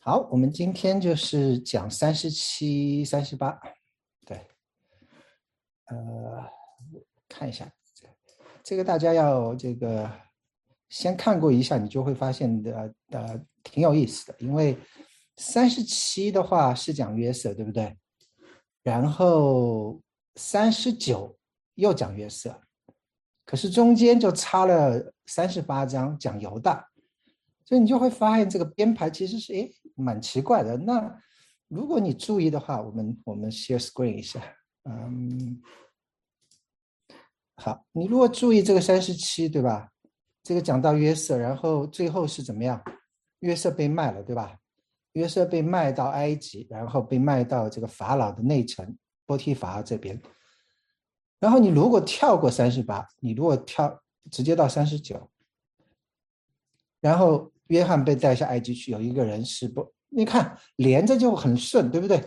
好，我们今天就是讲三十七、三十八，对，呃，看一下，这个大家要这个先看过一下，你就会发现的呃挺有意思的，因为三十七的话是讲约瑟，对不对？然后三十九又讲约瑟，可是中间就差了三十八章讲犹大。所以你就会发现这个编排其实是诶蛮奇怪的。那如果你注意的话，我们我们 share screen 一下，嗯，好，你如果注意这个三十七，对吧？这个讲到约瑟，然后最后是怎么样？约瑟被卖了，对吧？约瑟被卖到埃及，然后被卖到这个法老的内城波提法这边。然后你如果跳过三十八，你如果跳直接到三十九，然后。约翰被带下埃及去，有一个人是不，你看连着就很顺，对不对？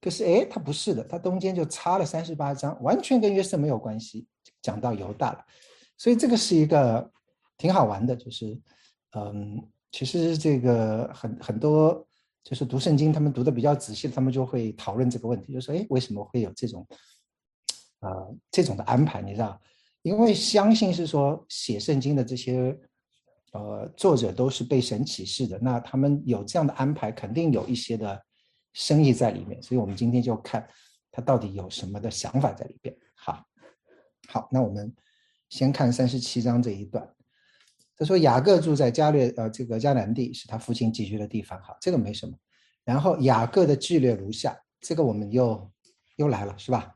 可是哎，他不是的，他中间就差了三十八章，完全跟约瑟没有关系，讲到犹大了。所以这个是一个挺好玩的，就是嗯，其实这个很很多就是读圣经，他们读的比较仔细，他们就会讨论这个问题，就说哎，为什么会有这种啊这种的安排？你知道，因为相信是说写圣经的这些。呃，作者都是被神启示的，那他们有这样的安排，肯定有一些的深意在里面。所以，我们今天就看他到底有什么的想法在里边。好，好，那我们先看三十七章这一段。他说：“雅各住在加略，呃，这个迦南地是他父亲寄居的地方。好，这个没什么。然后雅各的剧略如下，这个我们又又来了，是吧？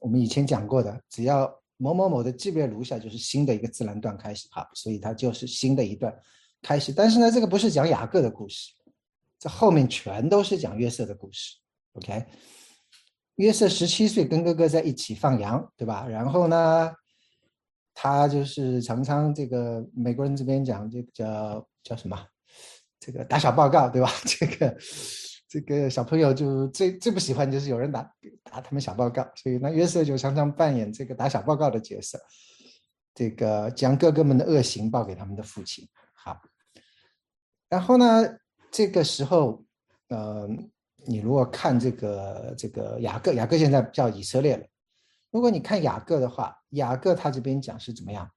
我们以前讲过的，只要。”某某某的级别如下，就是新的一个自然段开始，好，所以它就是新的一段开始。但是呢，这个不是讲雅各的故事，这后面全都是讲约瑟的故事。OK，约瑟十七岁跟哥哥在一起放羊，对吧？然后呢，他就是常常这个美国人这边讲这个叫叫什么？这个打小报告，对吧？这个。这个小朋友就最最不喜欢就是有人打打他们小报告，所以那约瑟就常常扮演这个打小报告的角色，这个将哥哥们的恶行报给他们的父亲。好，然后呢，这个时候，呃，你如果看这个这个雅各，雅各现在叫以色列了。如果你看雅各的话，雅各他这边讲是怎么样？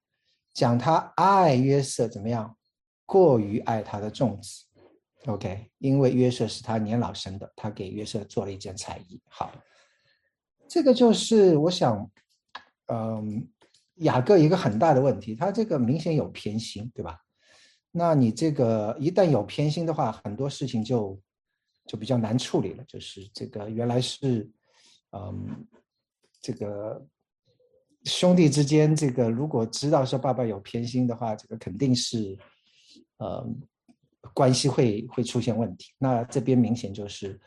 讲他爱约瑟怎么样？过于爱他的众子。OK，因为约瑟是他年老生的，他给约瑟做了一件彩衣。好，这个就是我想，嗯，雅各一个很大的问题，他这个明显有偏心，对吧？那你这个一旦有偏心的话，很多事情就就比较难处理了。就是这个原来是，嗯，这个兄弟之间，这个如果知道说爸爸有偏心的话，这个肯定是，嗯。关系会会出现问题，那这边明显就是，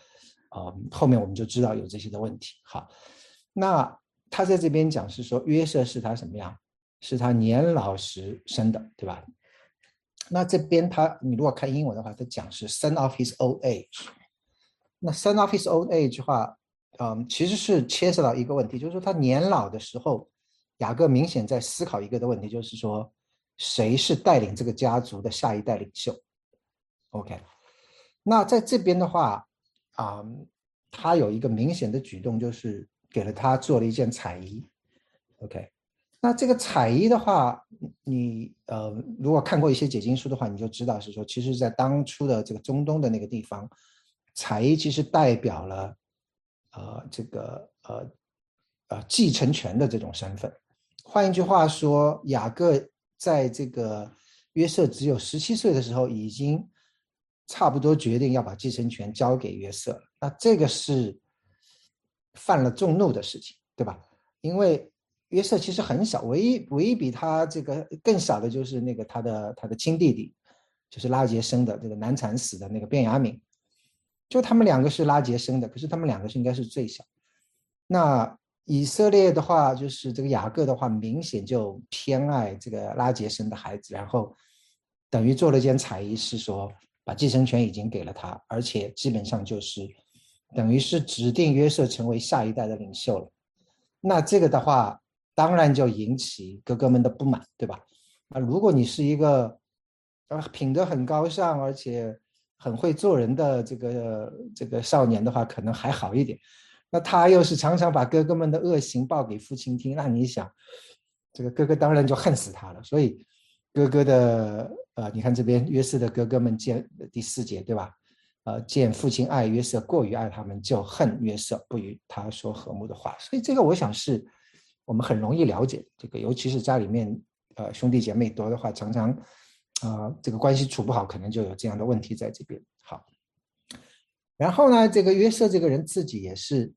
呃，后面我们就知道有这些的问题。好，那他在这边讲是说约瑟是他什么样？是他年老时生的，对吧？那这边他你如果看英文的话，他讲是 son of his old age。那 son of his old age 话，嗯，其实是牵涉到一个问题，就是说他年老的时候，雅各明显在思考一个的问题，就是说谁是带领这个家族的下一代领袖？OK，那在这边的话，啊，他有一个明显的举动，就是给了他做了一件彩衣。OK，那这个彩衣的话，你呃，如果看过一些解经书的话，你就知道是说，其实，在当初的这个中东的那个地方，彩衣其实代表了，呃，这个呃呃继承权的这种身份。换一句话说，雅各在这个约瑟只有十七岁的时候，已经差不多决定要把继承权交给约瑟，那这个是犯了众怒的事情，对吧？因为约瑟其实很小，唯一唯一比他这个更小的就是那个他的他的亲弟弟，就是拉杰生的这个难产死的那个卞雅敏，就他们两个是拉杰生的，可是他们两个是应该是最小。那以色列的话，就是这个雅各的话，明显就偏爱这个拉杰生的孩子，然后等于做了件彩衣，是说。把继承权已经给了他，而且基本上就是等于是指定约瑟成为下一代的领袖了。那这个的话，当然就引起哥哥们的不满，对吧？那如果你是一个呃品德很高尚，而且很会做人的这个这个少年的话，可能还好一点。那他又是常常把哥哥们的恶行报给父亲听，那你想，这个哥哥当然就恨死他了。所以，哥哥的呃，你看这边约瑟的哥哥们见第四节对吧？呃，见父亲爱约瑟过于爱他们，就恨约瑟，不与他说和睦的话。所以这个我想是我们很容易了解这个，尤其是家里面呃兄弟姐妹多的话，常常啊这个关系处不好，可能就有这样的问题在这边。好。然后呢，这个约瑟这个人自己也是，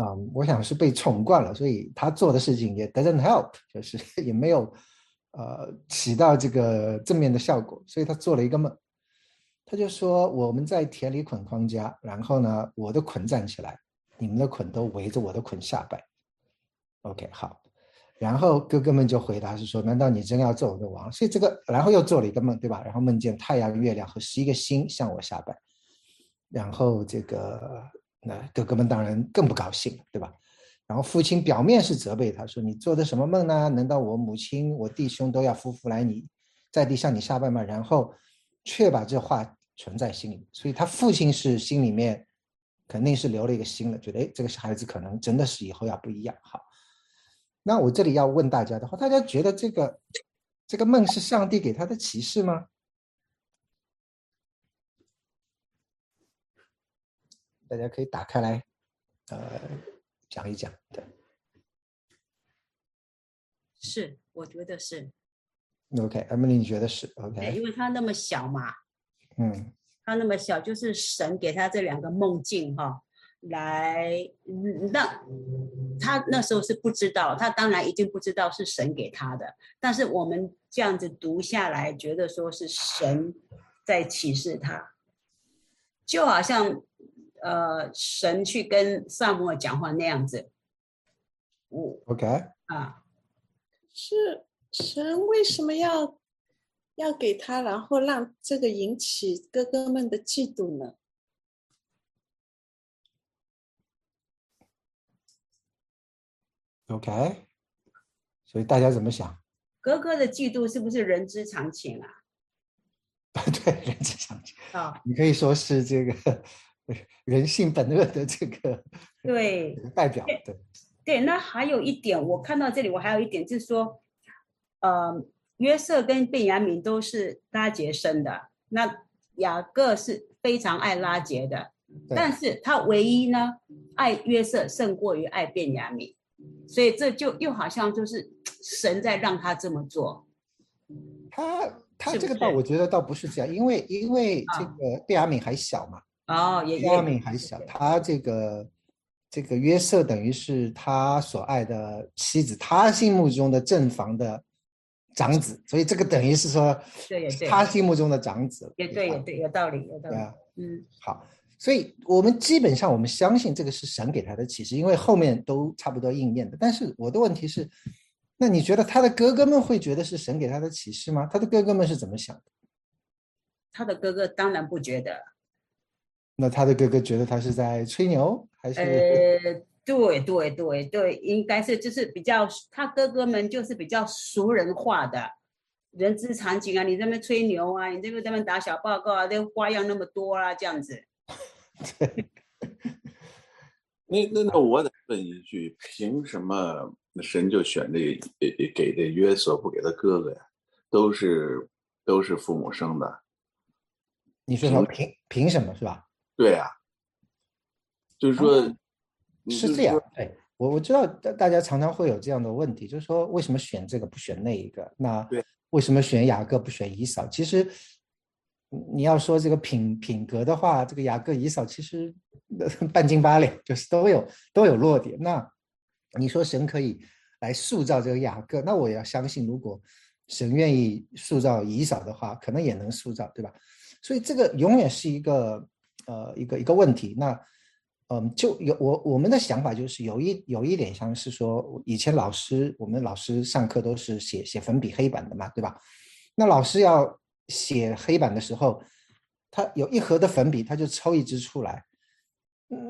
嗯，我想是被宠惯了，所以他做的事情也 doesn't help，就是 也没有，呃，起到这个正面的效果。所以他做了一个梦，他就说我们在田里捆框架，然后呢，我的捆站起来，你们的捆都围着我的捆下拜。OK，好。然后哥哥们就回答是说，难道你真要做我的王？所以这个，然后又做了一个梦，对吧？然后梦见太阳、月亮和十一个星向我下拜。然后这个那哥哥们当然更不高兴，对吧？然后父亲表面是责备他说：“你做的什么梦呢？难道我母亲、我弟兄都要夫妇来你在地向你下拜吗？”然后却把这话存在心里，所以他父亲是心里面肯定是留了一个心了，觉得哎，这个孩子可能真的是以后要不一样。好，那我这里要问大家的话，大家觉得这个这个梦是上帝给他的启示吗？大家可以打开来，呃，讲一讲。对，是，我觉得是。OK，Emily，你觉得是？OK。对，因为他那么小嘛。嗯。他那么小，就是神给他这两个梦境哈，来让他那时候是不知道，他当然一定不知道是神给他的。但是我们这样子读下来，觉得说是神在启示他，就好像。呃，神去跟萨摩尔讲话那样子，我 OK 啊，是神为什么要要给他，然后让这个引起哥哥们的嫉妒呢？OK，所以大家怎么想？哥哥的嫉妒是不是人之常情啊？对，人之常情啊，你可以说是这个。人性本恶的这个 对代表，对对。那还有一点，我看到这里，我还有一点就是说，呃，约瑟跟贝雅敏都是拉杰生的，那雅各是非常爱拉杰的，但是他唯一呢爱约瑟胜过于爱贝雅敏，所以这就又好像就是神在让他这么做。他他这个倒我觉得倒不是这样，因为因为这个贝雅敏还小嘛。哦，也亚敏还小，他这个这个约瑟等于是他所爱的妻子，他心目中的正房的长子，所以这个等于是说，对，对，他心目中的长子，也对，也对，有道理，有道理。嗯，好，所以我们基本上我们相信这个是神给他的启示，因为后面都差不多应验的。但是我的问题是，那你觉得他的哥哥们会觉得是神给他的启示吗？他的哥哥们是怎么想的？他的哥哥当然不觉得。那他的哥哥觉得他是在吹牛，还是？呃，对对对对，应该是就是比较他哥哥们就是比较熟人化的，人之常情啊，你这边吹牛啊，你这边这边打小报告啊，这花样那么多啊，这样子。对。那那那我得问一句，凭什么神就选这给给这约瑟不给他哥哥呀？都是都是父母生的。你说他凭凭什么是吧？对啊，就是说，是这样。对我我知道大大家常常会有这样的问题，就是说为什么选这个不选那一个？那为什么选雅各不选以扫？其实你要说这个品品格的话，这个雅各、以扫其实 半斤八两，就是都有都有弱点。那你说神可以来塑造这个雅各，那我要相信，如果神愿意塑造以扫的话，可能也能塑造，对吧？所以这个永远是一个。呃，一个一个问题，那，嗯，就有我我们的想法就是有一有一点像是说，以前老师我们老师上课都是写写粉笔黑板的嘛，对吧？那老师要写黑板的时候，他有一盒的粉笔，他就抽一支出来，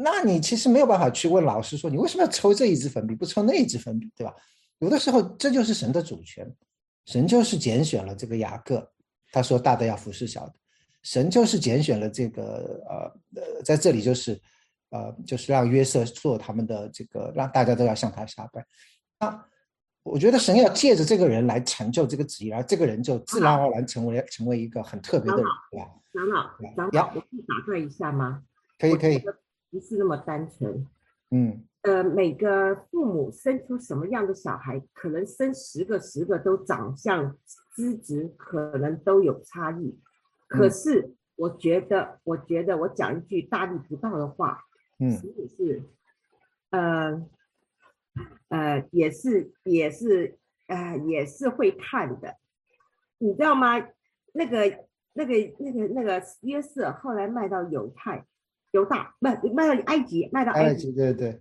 那你其实没有办法去问老师说，你为什么要抽这一支粉笔，不抽那一支粉笔，对吧？有的时候这就是神的主权，神就是拣选了这个雅各，他说大的要服侍小的。神就是拣选了这个呃呃，在这里就是呃就是让约瑟做他们的这个，让大家都要向他下拜。那我觉得神要借着这个人来成就这个旨意，然后这个人就自然而然成为成为一个很特别的人，对吧？长老，长老，我可以打断一下吗？可以可以，不是那么单纯。嗯，呃，每个父母生出什么样的小孩，可能生十个十个都长相资质可能都有差异。可是我觉得，我觉得我讲一句大逆不道的话，嗯，也是，呃，呃，也是也是，呃，也是会看的，你知道吗？那个那个那个那个约瑟后来卖到犹太。犹大卖卖到埃及，卖到埃及，对对。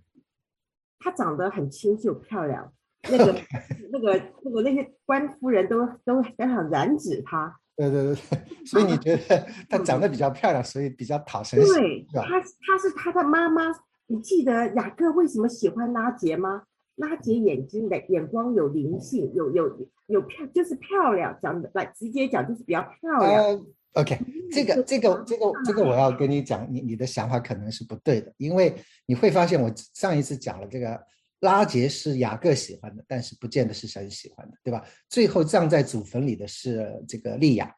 他长得很清秀漂亮，那个 那个那个那些官夫人都都想想染指她。对对对对，所以你觉得 她长得比较漂亮，所以比较讨神喜，对，她她是她的妈妈。你记得雅各为什么喜欢拉杰吗？拉杰眼睛的眼光有灵性，有有有漂，就是漂亮，讲的来直接讲就是比较漂亮。OK，这个这个这个这个我要跟你讲，你你的想法可能是不对的，因为你会发现我上一次讲了这个拉杰是雅各喜欢的，但是不见得是神喜欢的，对吧？最后葬在祖坟里的是这个利亚，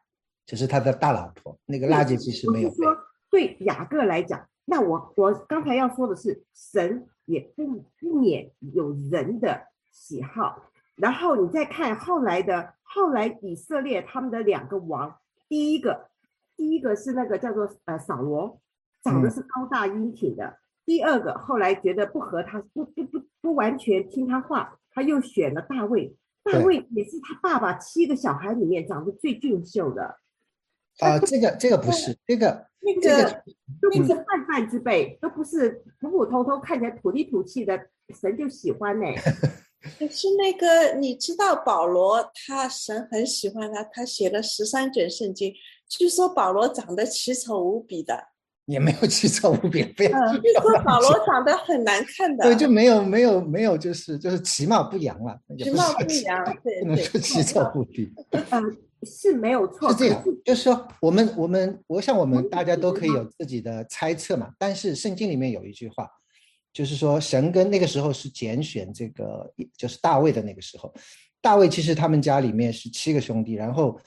就是他的大老婆。那个拉杰其实没有。说对雅各来讲，那我我刚才要说的是，神也不不免有人的喜好。然后你再看后来的后来以色列他们的两个王。第一个，第一个是那个叫做呃扫罗，长得是高大英挺的。第二个后来觉得不合他，不不不不完全听他话，他又选了大卫。大卫也是他爸爸七个小孩里面长得最俊秀的。啊，这个这个不是这个那个都不是泛泛之辈，都不是普普通通看起来土里土气的，神就喜欢呢。可是那个，你知道保罗，他神很喜欢他，他写了十三卷圣经。据说保罗长得奇丑无比的，也没有奇丑无比，不要。据说保罗长得很难看的，对，就没有没有没有，就是就是其貌不扬了，其貌不扬，对不能说奇丑无比。嗯，是没有错，是这样，就是说我们我们我想我们大家都可以有自己的猜测嘛，但是圣经里面有一句话。就是说，神跟那个时候是拣选这个，就是大卫的那个时候。大卫其实他们家里面是七个兄弟，然后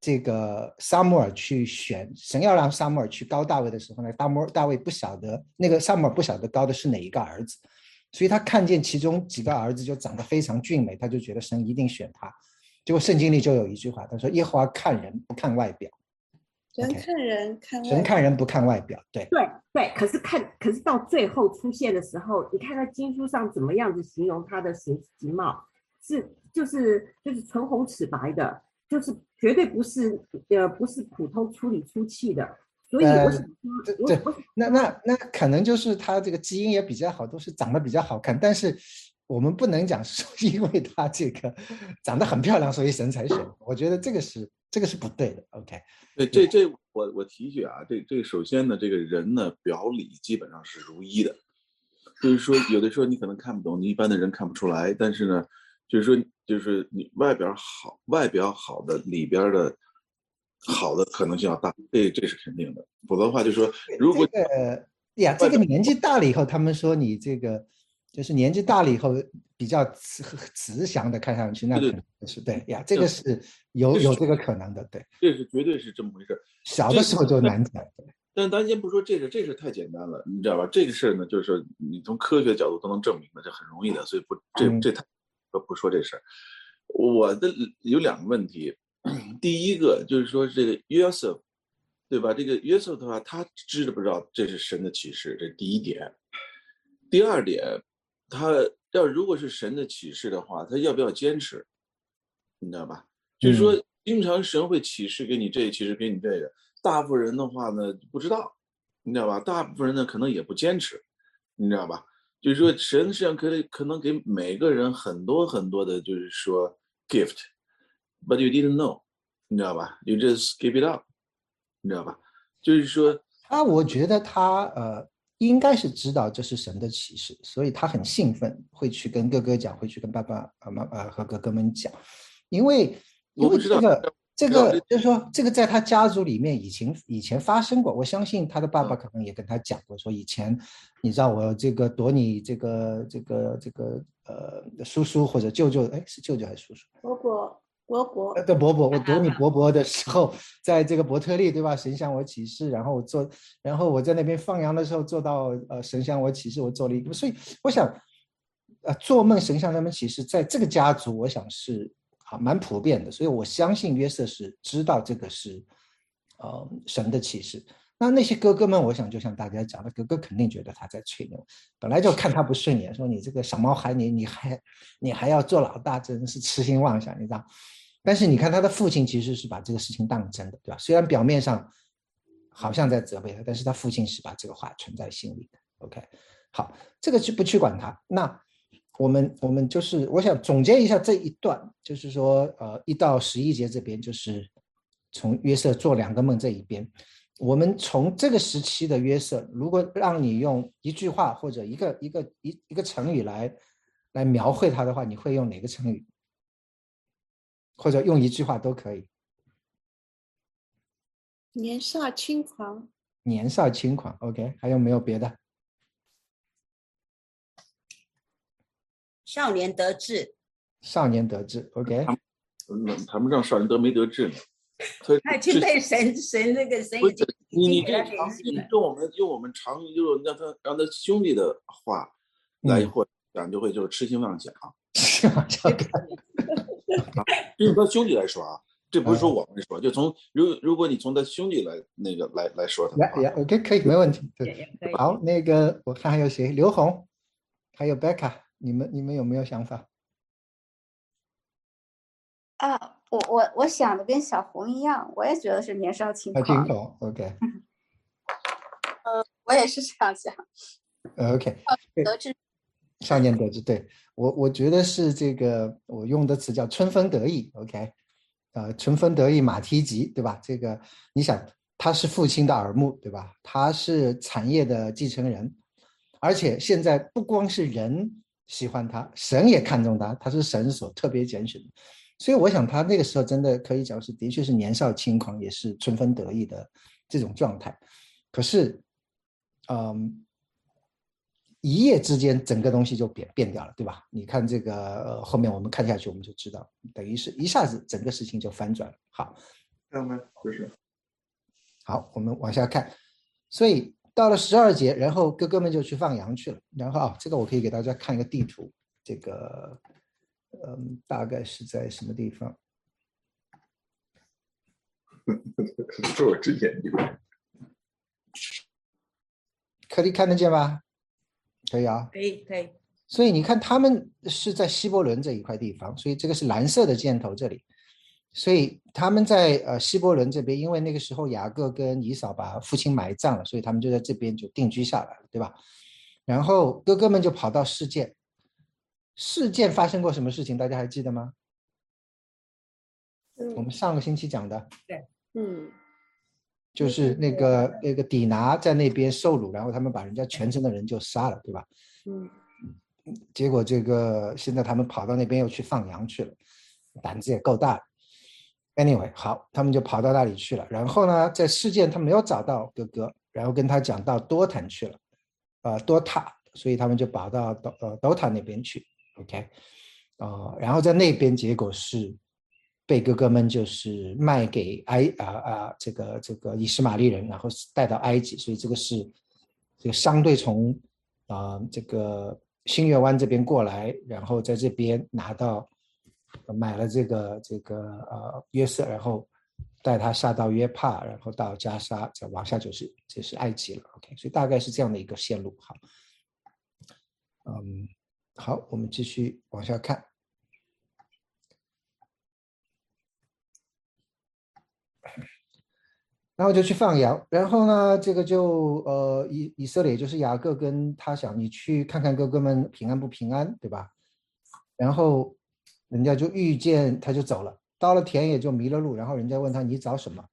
这个萨母尔去选，神要让萨母尔去高大卫的时候呢，大摩大卫不晓得那个萨母尔不晓得高的是哪一个儿子，所以他看见其中几个儿子就长得非常俊美，他就觉得神一定选他。结果圣经里就有一句话，他说：“耶和华看人不看外表。”人看人看人看人不看外表，对对对。可是看，可是到最后出现的时候，你看他经书上怎么样子形容他的形形貌，是就是就是唇红齿白的，就是绝对不是呃不是普通粗里粗气的。所以我想说，对，那那那可能就是他这个基因也比较好，都是长得比较好看。但是我们不能讲说 因为他这个长得很漂亮，所以神才选。我觉得这个是。这个是不对的，OK？对，这这我我提一句啊，这这首先呢，这个人呢表里基本上是如一的，就是说有的时候你可能看不懂，你一般的人看不出来，但是呢，就是说就是你外表好，外表好的里边的好的可能性要大，这这是肯定的，否则的话就说如果呃呀，这个年纪大了以后，他们说你这个。就是年纪大了以后比较慈慈祥的看上去，那可能是对呀，这个是有有这个可能的，对，这是绝对是这么回事。小的时候就难讲，但咱先不说这个，这是太简单了，你知道吧？这个事儿呢，就是你从科学角度都能证明的，这很容易的，所以不这这太不不说这事儿。我的有两个问题，第一个就是说这个约瑟，对吧？这个约瑟的话，他知不知道这是神的启示？这是第一点。第二点。他要如果是神的启示的话，他要不要坚持？你知道吧？就是说，经常神会启示给你这，启示给你这个。大部分人的话呢，不知道，你知道吧？大部分人呢，可能也不坚持，你知道吧？就是说，神实际上可以可能给每个人很多很多的，就是说 gift，but you didn't know，你知道吧？You just give it up，你知道吧？就是说，啊，我觉得他呃。应该是知道这是神的启示，所以他很兴奋，会去跟哥哥讲，会去跟爸爸、啊妈啊和哥哥们讲，因为因为这个这个就是说，这个在他家族里面以前以前发生过。我相信他的爸爸可能也跟他讲过，说以前你知道我这个躲你这个这个这个呃叔叔或者舅舅，哎是舅舅还是叔叔？伯伯伯伯，对伯伯，我躲你伯伯的时候，在这个伯特利对吧？神向我启示，然后我做，然后我在那边放羊的时候做到呃神向我启示，我做了一个，所以我想，呃做梦神向他们启示，在这个家族，我想是。啊，蛮普遍的，所以我相信约瑟是知道这个是，呃，神的启示。那那些哥哥们，我想就像大家讲的，哥哥肯定觉得他在吹牛，本来就看他不顺眼，说你这个小毛孩，你你还你还要做老大，真是痴心妄想，你知道？但是你看他的父亲其实是把这个事情当真的，对吧？虽然表面上好像在责备他，但是他父亲是把这个话存在心里的。OK，好，这个就不去管他。那。我们我们就是我想总结一下这一段，就是说，呃，一到十一节这边就是从约瑟做两个梦这一边，我们从这个时期的约瑟，如果让你用一句话或者一个一个一一个成语来来描绘他的话，你会用哪个成语？或者用一句话都可以。年少轻狂。年少轻狂，OK，还有没有别的？少年得志，少年得志，OK。嗯，谈不上少年得没得志呢。他已经被神神那个神已经你你这用我们用我们常用让他让他兄弟的话来或讲，就会就是痴心妄想。是吗？这个，用他兄弟来说啊，这不是说我们说，就从如如果你从他兄弟来那个来来说他。来呀，OK，可以，没问题。对，好，那个我看还有谁？刘红，还有 Becca。你们你们有没有想法？啊，我我我想的跟小红一样，我也觉得是年少轻狂。轻狂，OK。呃，我也是这样想。OK。得志。少年得志，对我我觉得是这个，我用的词叫春风得意，OK。呃，春风得意马蹄疾，对吧？这个你想，他是父亲的耳目，对吧？他是产业的继承人，而且现在不光是人。喜欢他，神也看中他，他是神所特别拣选的，所以我想他那个时候真的可以讲是，的确是年少轻狂，也是春风得意的这种状态。可是，嗯，一夜之间整个东西就变变掉了，对吧？你看这个后面我们看下去，我们就知道，等于是一下子整个事情就翻转了。好，看到没？就是，好，我们往下看，所以。到了十二节，然后哥哥们就去放羊去了。然后啊，这个我可以给大家看一个地图，这个，嗯，大概是在什么地方？是我之前的。可以看得见吗？可以啊。可以可以。所以你看，他们是在希伯伦这一块地方，所以这个是蓝色的箭头这里。所以他们在呃希伯伦这边，因为那个时候雅各跟以扫把父亲埋葬了，所以他们就在这边就定居下来了，对吧？然后哥哥们就跑到事件，事件发生过什么事情？大家还记得吗？我们上个星期讲的。对，嗯，就是那个那个底拿在那边受辱，然后他们把人家全城的人就杀了，对吧？嗯，结果这个现在他们跑到那边又去放羊去了，胆子也够大。Anyway，好，他们就跑到那里去了。然后呢，在事件他没有找到哥哥，然后跟他讲到多坦去了，呃，多塔，所以他们就跑到多呃多塔那边去。OK，呃，然后在那边结果是被哥哥们就是卖给埃啊啊这个这个以实玛利人，然后带到埃及，所以这个是这个商队从啊这个新月湾这边过来，然后在这边拿到。买了这个这个呃约瑟，然后带他下到约帕，然后到加沙，再往下就是就是埃及了。OK，所以大概是这样的一个线路。好，嗯，好，我们继续往下看，然后就去放羊，然后呢，这个就呃以以色列就是雅各跟他想你去看看哥哥们平安不平安，对吧？然后。人家就遇见他就走了，到了田野就迷了路，然后人家问他你找什么，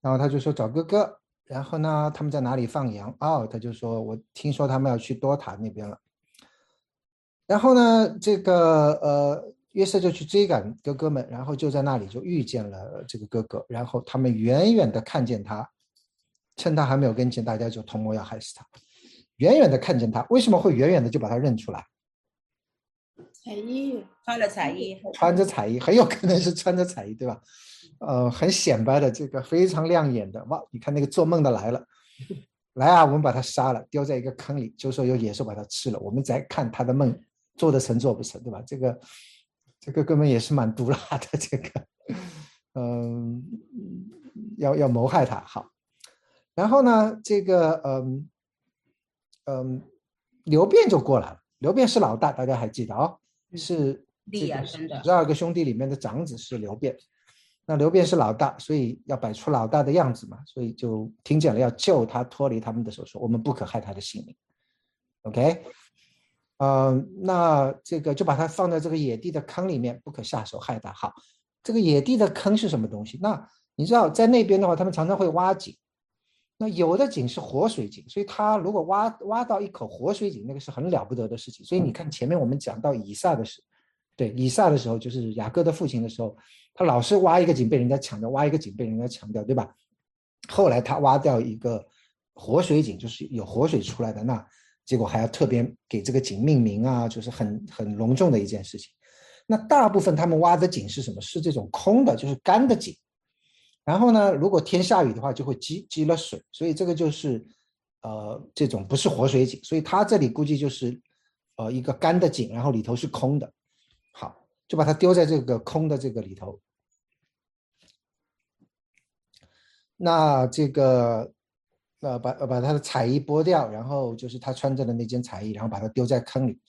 然后他就说找哥哥，然后呢他们在哪里放羊？哦，他就说我听说他们要去多塔那边了，然后呢这个呃约瑟就去追赶哥哥们，然后就在那里就遇见了这个哥哥，然后他们远远的看见他，趁他还没有跟前，大家就同谋要害死他。远远的看见他，为什么会远远的就把他认出来？彩衣，穿了彩衣，穿着彩衣，很有可能是穿着彩衣，对吧？呃，很显摆的，这个非常亮眼的。哇，你看那个做梦的来了，来啊，我们把他杀了，丢在一个坑里，就说有野兽把他吃了，我们再看他的梦做得成做不成，对吧？这个这个根本也是蛮毒辣的，这个，嗯，要要谋害他。好，然后呢，这个嗯嗯，刘辩就过来了。刘辩是老大，大家还记得啊？是利亚生的十二个兄弟里面的长子是刘辩。那刘辩是老大，所以要摆出老大的样子嘛，所以就听见了要救他脱离他们的手，说我们不可害他的性命。OK，嗯，那这个就把他放在这个野地的坑里面，不可下手害他。好，这个野地的坑是什么东西？那你知道在那边的话，他们常常会挖井，那有的井是活水井，所以他如果挖挖到一口活水井，那个是很了不得的事情。所以你看前面我们讲到以撒的时，对以撒的时候，就是雅各的父亲的时候，他老是挖一个井被人家抢掉，挖一个井被人家抢掉，对吧？后来他挖掉一个活水井，就是有活水出来的，那结果还要特别给这个井命名啊，就是很很隆重的一件事情。那大部分他们挖的井是什么？是这种空的，就是干的井。然后呢，如果天下雨的话，就会积积了水，所以这个就是呃这种不是活水井，所以他这里估计就是呃一个干的井，然后里头是空的。好，就把它丢在这个空的这个里头。那这个呃把把他的彩衣剥掉，然后就是他穿着的那件彩衣，然后把它丢在坑里。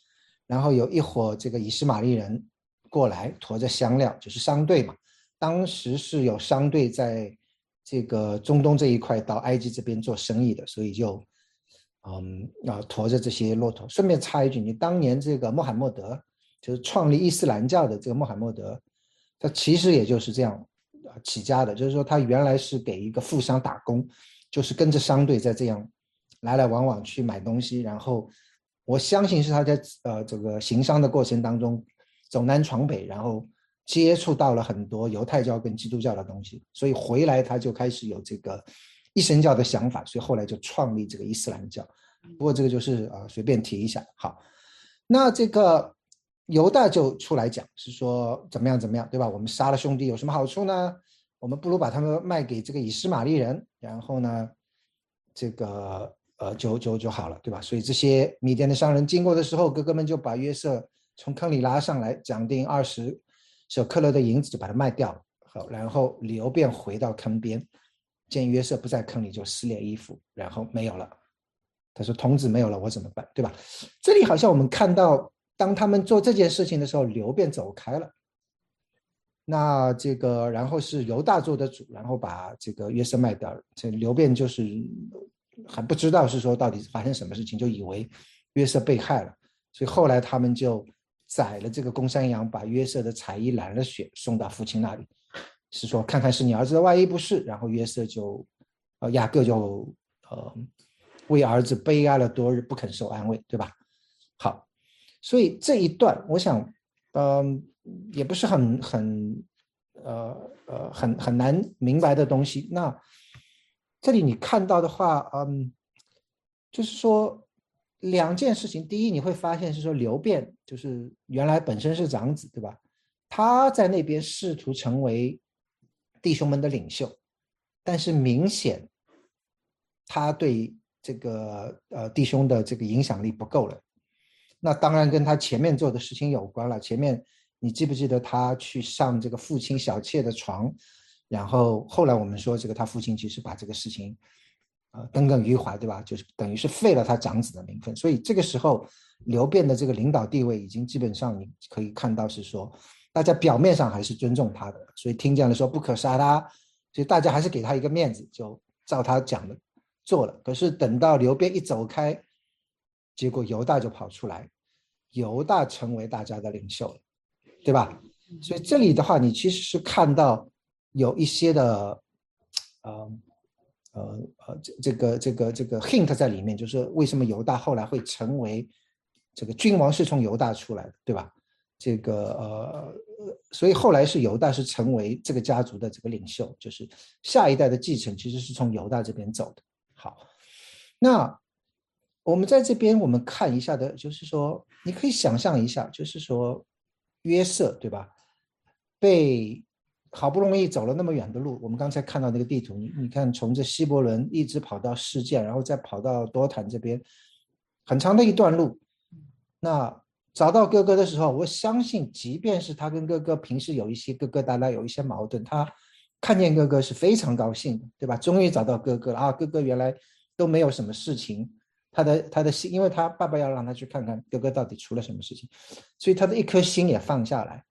然后有一伙这个以斯玛利人过来，驮着香料，就是商队嘛。当时是有商队在这个中东这一块到埃及这边做生意的，所以就嗯啊驮着这些骆驼。顺便插一句，你当年这个穆罕默德就是创立伊斯兰教的这个穆罕默德，他其实也就是这样啊起家的，就是说他原来是给一个富商打工，就是跟着商队在这样来来往往去买东西，然后我相信是他在呃这个行商的过程当中走南闯北，然后。接触到了很多犹太教跟基督教的东西，所以回来他就开始有这个一神教的想法，所以后来就创立这个伊斯兰教。不过这个就是啊，随便提一下。好，那这个犹大就出来讲，是说怎么样怎么样，对吧？我们杀了兄弟有什么好处呢？我们不如把他们卖给这个以斯玛利人，然后呢，这个呃就就就好了，对吧？所以这些米甸的商人经过的时候，哥哥们就把约瑟从坑里拉上来，讲定二十。舍克勒的银子就把它卖掉，好，然后刘便回到坑边，见约瑟不在坑里，就撕裂衣服，然后没有了。他说：“童子没有了，我怎么办？对吧？”这里好像我们看到，当他们做这件事情的时候，刘便走开了。那这个，然后是犹大做的主，然后把这个约瑟卖掉了。这刘便就是还不知道是说到底发生什么事情，就以为约瑟被害了，所以后来他们就。宰了这个公山羊，把约瑟的彩衣染了血，送到父亲那里，是说看看是你儿子的，万一不是，然后约瑟就，呃，雅各就，呃，为儿子悲哀了多日，不肯受安慰，对吧？好，所以这一段，我想，嗯，也不是很很，呃呃，很很难明白的东西。那这里你看到的话，嗯，就是说。两件事情，第一你会发现是说刘辩就是原来本身是长子，对吧？他在那边试图成为弟兄们的领袖，但是明显他对这个呃弟兄的这个影响力不够了。那当然跟他前面做的事情有关了。前面你记不记得他去上这个父亲小妾的床，然后后来我们说这个他父亲其实把这个事情。耿耿于怀，对吧？就是等于是废了他长子的名分，所以这个时候刘辩的这个领导地位已经基本上你可以看到是说，大家表面上还是尊重他的，所以听见了说不可杀他，所以大家还是给他一个面子，就照他讲的做了。可是等到刘辩一走开，结果犹大就跑出来，犹大成为大家的领袖了，对吧？所以这里的话，你其实是看到有一些的，嗯。呃呃，这这个这个这个 hint 在里面，就是为什么犹大后来会成为这个君王是从犹大出来的，对吧？这个呃，所以后来是犹大是成为这个家族的这个领袖，就是下一代的继承其实是从犹大这边走的。好，那我们在这边我们看一下的，就是说你可以想象一下，就是说约瑟对吧？被好不容易走了那么远的路，我们刚才看到那个地图，你看从这希伯伦一直跑到世件，然后再跑到多坦这边，很长的一段路。那找到哥哥的时候，我相信，即便是他跟哥哥平时有一些疙疙瘩瘩，有一些矛盾，他看见哥哥是非常高兴的，对吧？终于找到哥哥了啊！哥哥原来都没有什么事情，他的他的心，因为他爸爸要让他去看看哥哥到底出了什么事情，所以他的一颗心也放下来。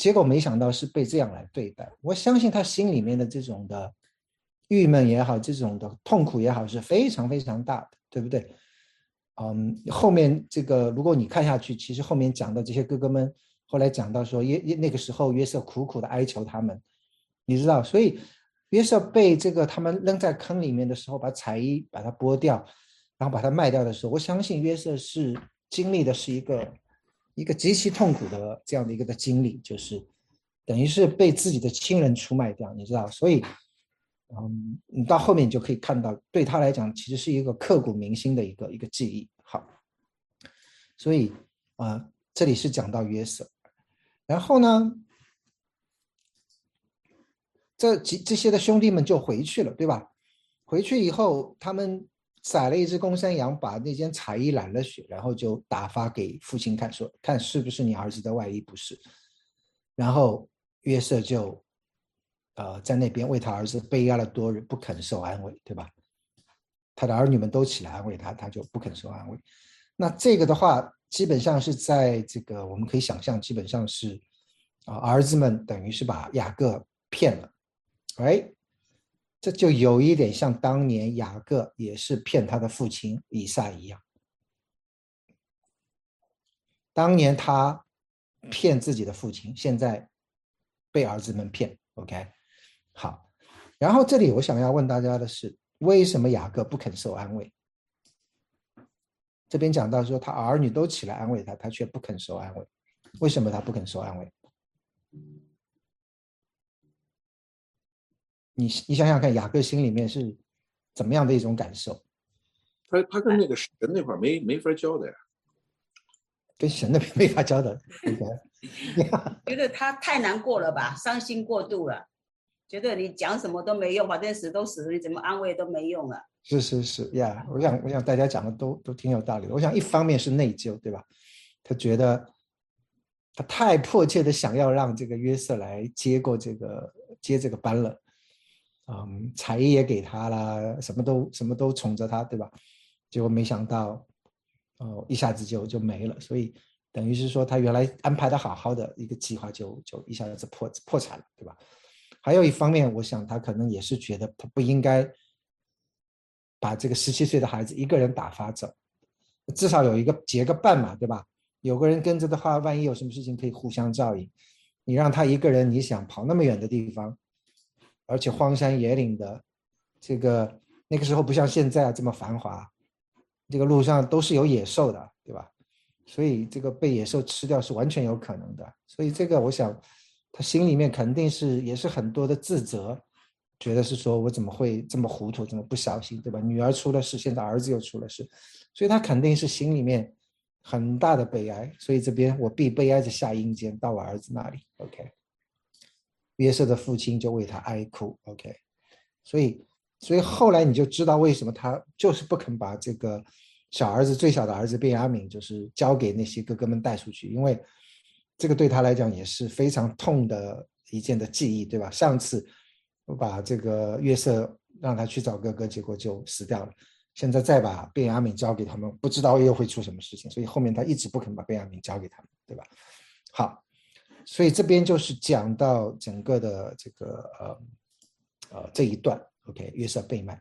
结果没想到是被这样来对待，我相信他心里面的这种的郁闷也好，这种的痛苦也好，是非常非常大的，对不对？嗯，后面这个如果你看下去，其实后面讲的这些哥哥们，后来讲到说约约那个时候约瑟苦苦的哀求他们，你知道，所以约瑟被这个他们扔在坑里面的时候，把彩衣把它剥掉，然后把它卖掉的时候，我相信约瑟是经历的是一个。一个极其痛苦的这样的一个的经历，就是等于是被自己的亲人出卖掉，你知道，所以，嗯，你到后面你就可以看到，对他来讲，其实是一个刻骨铭心的一个一个记忆。好，所以啊，这里是讲到约瑟，然后呢，这几这些的兄弟们就回去了，对吧？回去以后，他们。宰了一只公山羊，把那件彩衣染了血，然后就打发给父亲看，说看是不是你儿子的外衣，不是。然后约瑟就，呃，在那边为他儿子悲哀了多日，不肯受安慰，对吧？他的儿女们都起来安慰他，他就不肯受安慰。那这个的话，基本上是在这个我们可以想象，基本上是啊，儿子们等于是把雅各骗了，哎。这就有一点像当年雅各也是骗他的父亲以撒一样。当年他骗自己的父亲，现在被儿子们骗。OK，好。然后这里我想要问大家的是，为什么雅各不肯受安慰？这边讲到说他儿女都起来安慰他，他却不肯受安慰。为什么他不肯受安慰？你你想想看，雅各心里面是怎么样的一种感受？他他跟那个神那块没没法交代呀，跟神那边没法交代。觉得他太难过了吧，伤心过度了，觉得你讲什么都没用，反正死都死了，你怎么安慰都没用了。是是是呀，我想我想大家讲的都都挺有道理。我想一方面是内疚，对吧？他觉得他太迫切的想要让这个约瑟来接过这个接这个班了。嗯，彩衣也给他了，什么都什么都宠着他，对吧？结果没想到，哦，一下子就就没了。所以等于是说，他原来安排的好好的一个计划，就就一下子破破产了，对吧？还有一方面，我想他可能也是觉得他不应该把这个十七岁的孩子一个人打发走，至少有一个结个伴嘛，对吧？有个人跟着的话，万一有什么事情可以互相照应。你让他一个人，你想跑那么远的地方？而且荒山野岭的，这个那个时候不像现在这么繁华，这个路上都是有野兽的，对吧？所以这个被野兽吃掉是完全有可能的。所以这个我想，他心里面肯定是也是很多的自责，觉得是说我怎么会这么糊涂，这么不小心，对吧？女儿出了事，现在儿子又出了事，所以他肯定是心里面很大的悲哀。所以这边我必悲哀着下阴间到我儿子那里。OK。约瑟的父亲就为他哀哭，OK，所以，所以后来你就知道为什么他就是不肯把这个小儿子最小的儿子便雅敏，就是交给那些哥哥们带出去，因为这个对他来讲也是非常痛的一件的记忆，对吧？上次我把这个约瑟让他去找哥哥，结果就死掉了，现在再把贝亚敏交给他们，不知道又会出什么事情，所以后面他一直不肯把贝亚敏交给他们，对吧？好。所以这边就是讲到整个的这个呃呃这一段，OK，约瑟被卖。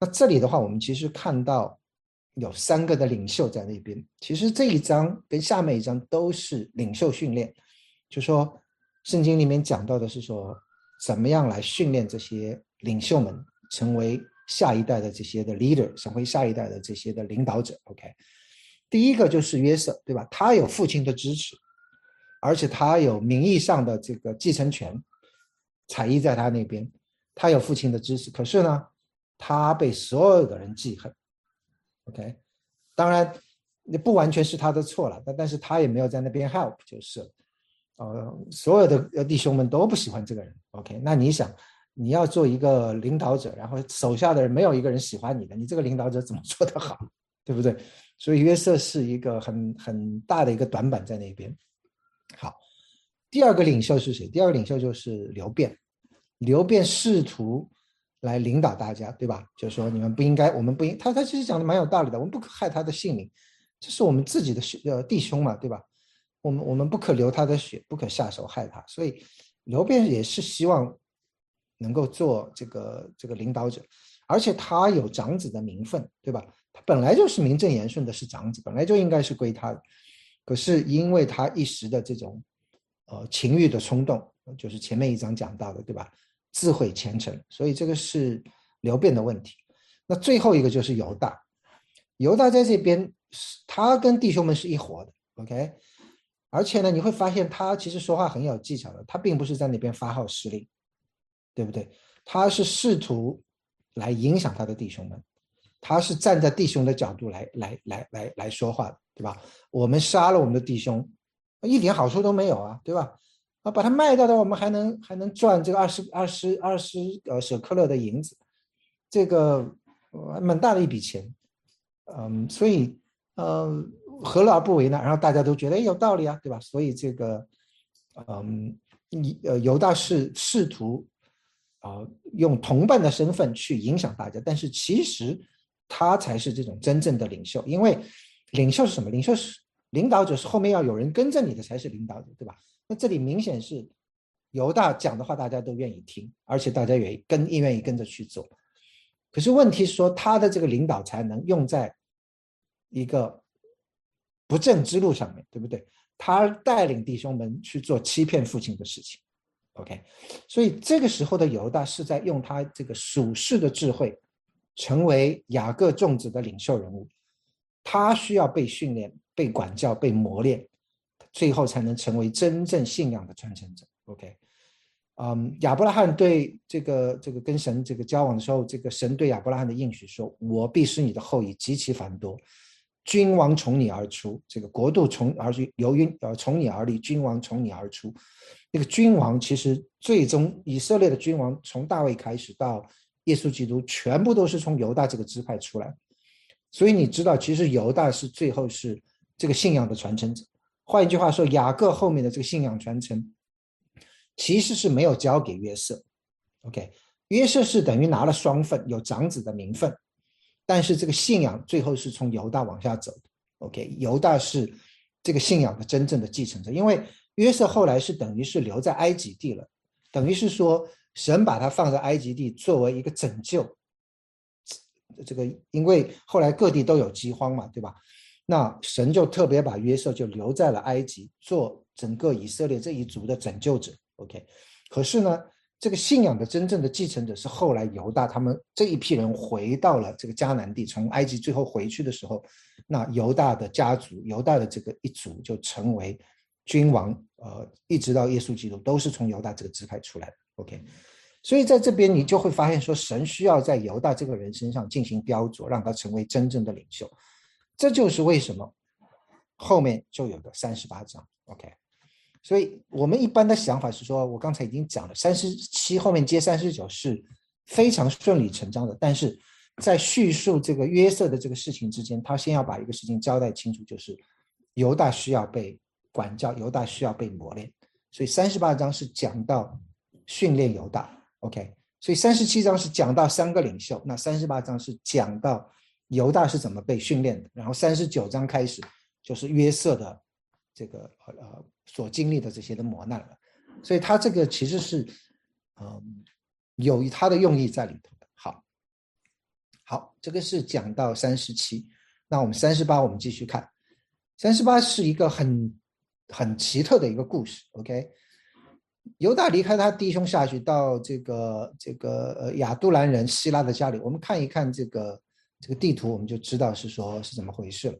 那这里的话，我们其实看到有三个的领袖在那边。其实这一章跟下面一章都是领袖训练，就说圣经里面讲到的是说怎么样来训练这些领袖们成为下一代的这些的 leader，成为下一代的这些的领导者。OK，第一个就是约瑟，对吧？他有父亲的支持。而且他有名义上的这个继承权，彩衣在他那边，他有父亲的支持。可是呢，他被所有的人记恨。OK，当然，那不完全是他的错了，但但是他也没有在那边 help，就是，呃，所有的弟兄们都不喜欢这个人。OK，那你想，你要做一个领导者，然后手下的人没有一个人喜欢你的，你这个领导者怎么做得好，对不对？所以约瑟是一个很很大的一个短板在那边。好，第二个领袖是谁？第二个领袖就是刘辩。刘辩试图来领导大家，对吧？就是说你们不应该，我们不应他他其实讲的蛮有道理的。我们不可害他的性命，这是我们自己的呃弟兄嘛，对吧？我们我们不可流他的血，不可下手害他。所以刘辩也是希望能够做这个这个领导者，而且他有长子的名分，对吧？他本来就是名正言顺的是长子，本来就应该是归他的。可是因为他一时的这种，呃，情欲的冲动，就是前面一章讲到的，对吧？自毁前程，所以这个是流变的问题。那最后一个就是犹大，犹大在这边是他跟弟兄们是一伙的，OK。而且呢，你会发现他其实说话很有技巧的，他并不是在那边发号施令，对不对？他是试图来影响他的弟兄们，他是站在弟兄的角度来来来来来说话的。对吧？我们杀了我们的弟兄，一点好处都没有啊，对吧？啊，把它卖掉的，我们还能还能赚这个二十二十二十呃舍克勒的银子，这个蛮大的一笔钱，嗯，所以呃何乐而不为呢？然后大家都觉得有道理啊，对吧？所以这个嗯，你呃犹大是试图啊用同伴的身份去影响大家，但是其实他才是这种真正的领袖，因为。领袖是什么？领袖是领导者，是后面要有人跟着你的才是领导者，对吧？那这里明显是犹大讲的话，大家都愿意听，而且大家也跟愿意跟着去做。可是问题是说，他的这个领导才能用在一个不正之路上面对不对？他带领弟兄们去做欺骗父亲的事情。OK，所以这个时候的犹大是在用他这个属世的智慧，成为雅各众子的领袖人物。他需要被训练、被管教、被磨练，最后才能成为真正信仰的传承者。OK，嗯，亚伯拉罕对这个这个跟神这个交往的时候，这个神对亚伯拉罕的应许说：“我必使你的后裔极其繁多，君王从你而出，这个国度从而由于呃从你而立，君王从你而出。”那个君王其实最终以色列的君王从大卫开始到耶稣基督，全部都是从犹大这个支派出来。所以你知道，其实犹大是最后是这个信仰的传承者。换一句话说，雅各后面的这个信仰传承，其实是没有交给约瑟。OK，约瑟是等于拿了双份，有长子的名分，但是这个信仰最后是从犹大往下走的。OK，犹大是这个信仰的真正的继承者，因为约瑟后来是等于是留在埃及地了，等于是说神把他放在埃及地作为一个拯救。这个因为后来各地都有饥荒嘛，对吧？那神就特别把约瑟就留在了埃及，做整个以色列这一族的拯救者。OK，可是呢，这个信仰的真正的继承者是后来犹大他们这一批人回到了这个迦南地，从埃及最后回去的时候，那犹大的家族、犹大的这个一族就成为君王，呃，一直到耶稣基督都是从犹大这个支派出来的。OK。所以在这边你就会发现，说神需要在犹大这个人身上进行雕琢，让他成为真正的领袖。这就是为什么后面就有个三十八章。OK，所以我们一般的想法是说，我刚才已经讲了，三十七后面接三十九是非常顺理成章的。但是在叙述这个约瑟的这个事情之间，他先要把一个事情交代清楚，就是犹大需要被管教，犹大需要被磨练。所以三十八章是讲到训练犹大。OK，所以三十七章是讲到三个领袖，那三十八章是讲到犹大是怎么被训练的，然后三十九章开始就是约瑟的这个呃所经历的这些的磨难了，所以他这个其实是嗯有他的用意在里头的。好，好，这个是讲到三十七，那我们三十八我们继续看，三十八是一个很很奇特的一个故事，OK。犹大离开他弟兄下去到这个这个呃亚杜兰人希拉的家里，我们看一看这个这个地图，我们就知道是说是怎么回事了。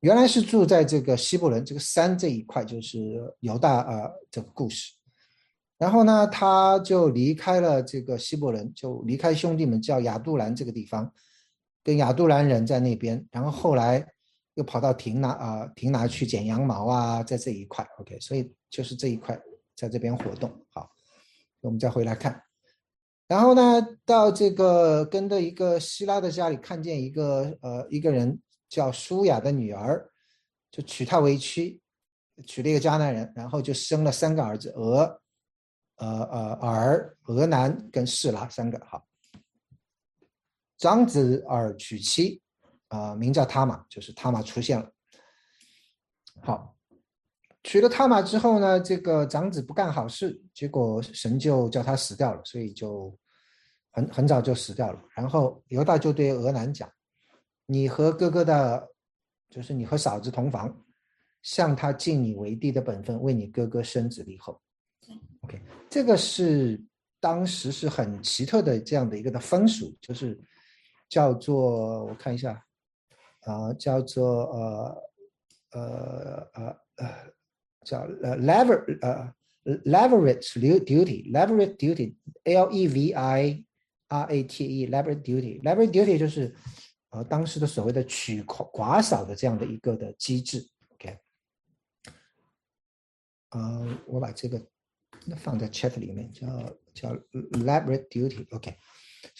原来是住在这个希伯伦这个山这一块，就是犹大呃这个故事。然后呢，他就离开了这个希伯伦，就离开兄弟们，叫亚杜兰这个地方，跟亚杜兰人在那边。然后后来又跑到亭拿啊，亭拿去剪羊毛啊，在这一块。OK，所以就是这一块在这边活动。好，我们再回来看。然后呢，到这个跟的一个希拉的家里，看见一个呃一个人叫舒雅的女儿，就娶她为妻，娶了一个迦南人，然后就生了三个儿子，俄。呃呃，尔、俄南跟士拉三个好。长子尔娶妻，啊，名叫他玛，就是他玛出现了。好，娶了他玛之后呢，这个长子不干好事，结果神就叫他死掉了，所以就很很早就死掉了。然后犹大就对俄南讲：“你和哥哥的，就是你和嫂子同房，向他尽你为弟的本分，为你哥哥生子立后。” OK，这个是当时是很奇特的这样的一个的风俗，就是叫做我看一下，啊，叫做呃呃呃呃叫呃 lever 呃 leverage duty，leverage duty，L E V I R A T E，leverage duty，leverage duty 就是呃当时的所谓的取寡嫂的这样的一个的机制。OK，呃，我把这个。放在 chat 里面叫叫 leverage duty，OK。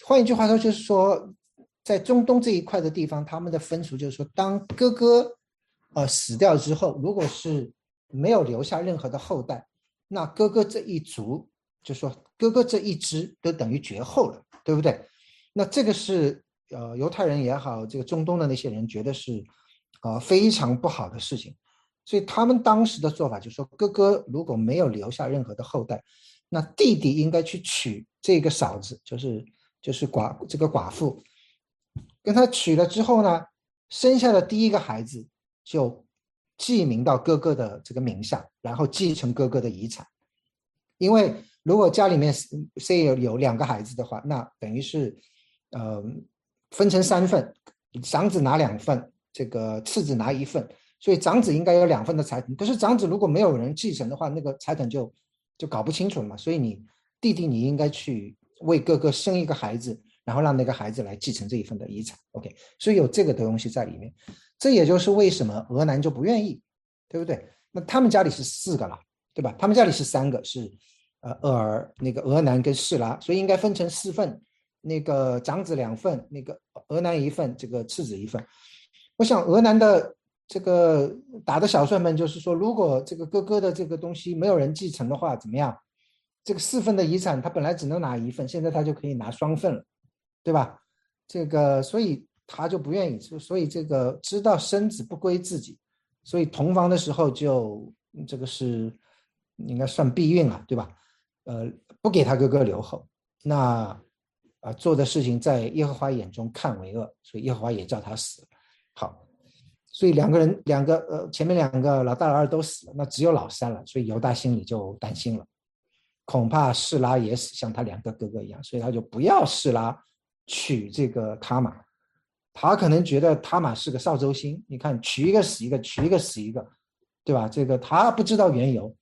换一句话说，就是说，在中东这一块的地方，他们的风俗就是说，当哥哥呃死掉之后，如果是没有留下任何的后代，那哥哥这一族，就说哥哥这一支都等于绝后了，对不对？那这个是呃犹太人也好，这个中东的那些人觉得是呃非常不好的事情。所以他们当时的做法就是说，哥哥如果没有留下任何的后代，那弟弟应该去娶这个嫂子，就是就是寡这个寡妇，跟他娶了之后呢，生下的第一个孩子就记名到哥哥的这个名下，然后继承哥哥的遗产。因为如果家里面是有有两个孩子的话，那等于是，呃，分成三份，长子拿两份，这个次子拿一份。所以长子应该有两份的财产，可是长子如果没有人继承的话，那个财产就就搞不清楚了嘛。所以你弟弟你应该去为哥哥生一个孩子，然后让那个孩子来继承这一份的遗产。OK，所以有这个东西在里面，这也就是为什么俄南就不愿意，对不对？那他们家里是四个了，对吧？他们家里是三个，是呃厄尔那个俄南跟士拉，所以应该分成四份，那个长子两份，那个俄南一份，这个次子一份。我想俄南的。这个打的小算盘就是说，如果这个哥哥的这个东西没有人继承的话，怎么样？这个四份的遗产他本来只能拿一份，现在他就可以拿双份了，对吧？这个所以他就不愿意，所以这个知道生子不归自己，所以同房的时候就这个是应该算避孕了，对吧？呃，不给他哥哥留后，那啊做的事情在耶和华眼中看为恶，所以耶和华也叫他死。好。所以两个人，两个呃，前面两个老大老二都死了，那只有老三了。所以犹大心里就担心了，恐怕士拉也死，像他两个哥哥一样。所以他就不要士拉娶这个塔玛，他可能觉得塔玛是个扫帚星。你看，娶一个死一个，娶一个死一个，对吧？这个他不知道缘由，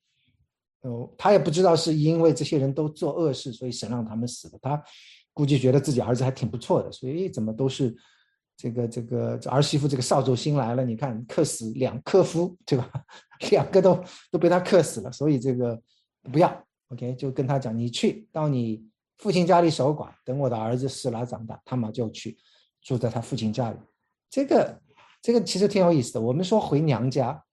哦，他也不知道是因为这些人都做恶事，所以神让他们死的。他估计觉得自己儿子还挺不错的，所以怎么都是。这个这个儿媳妇这个扫帚星来了，你看克死两克夫，对吧？两个都都被他克死了，所以这个不要，OK，就跟他讲，你去到你父亲家里守寡，等我的儿子死了长大，他们就去住在他父亲家里。这个这个其实挺有意思的。我们说回娘家，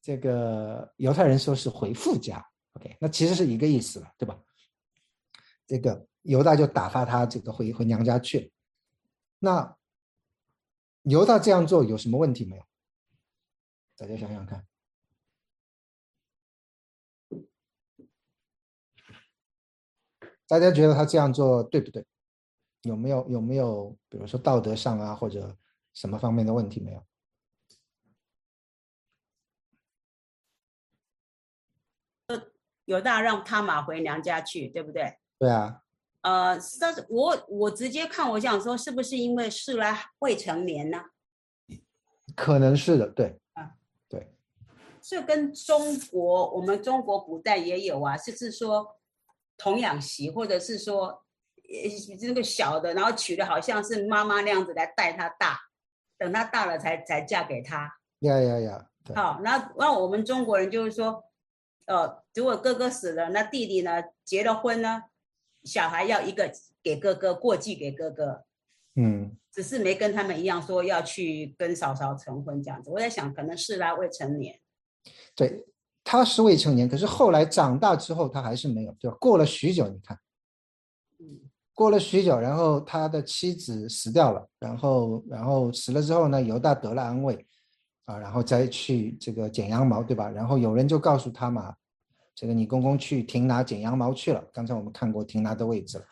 这个犹太人说是回父家，OK，那其实是一个意思了，对吧？这个犹大就打发他这个回回娘家去了，那。犹大这样做有什么问题没有？大家想想看，大家觉得他这样做对不对？有没有有没有，比如说道德上啊，或者什么方面的问题没有？有大让他马回娘家去，对不对？对啊。呃，但是我我直接看，我想说，是不是因为是来未成年呢？可能是的对，对，这跟中国我们中国古代也有啊，就是说童养媳，或者是说呃这个小的，然后娶的好像是妈妈那样子来带他大，等他大了才才嫁给他。呀呀呀，好，那那我们中国人就是说，呃，如果哥哥死了，那弟弟呢结了婚呢，小孩要一个给哥哥过继给哥哥，嗯，只是没跟他们一样说要去跟嫂嫂成婚这样子。我在想，可能是啦，未成年。对，他是未成年，可是后来长大之后他还是没有，对吧？过了许久，你看，嗯过了许久，然后他的妻子死掉了，然后然后死了之后呢，犹大得了安慰，啊，然后再去这个剪羊毛，对吧？然后有人就告诉他嘛，这个你公公去亭拿剪羊毛去了。刚才我们看过亭拿的位置了，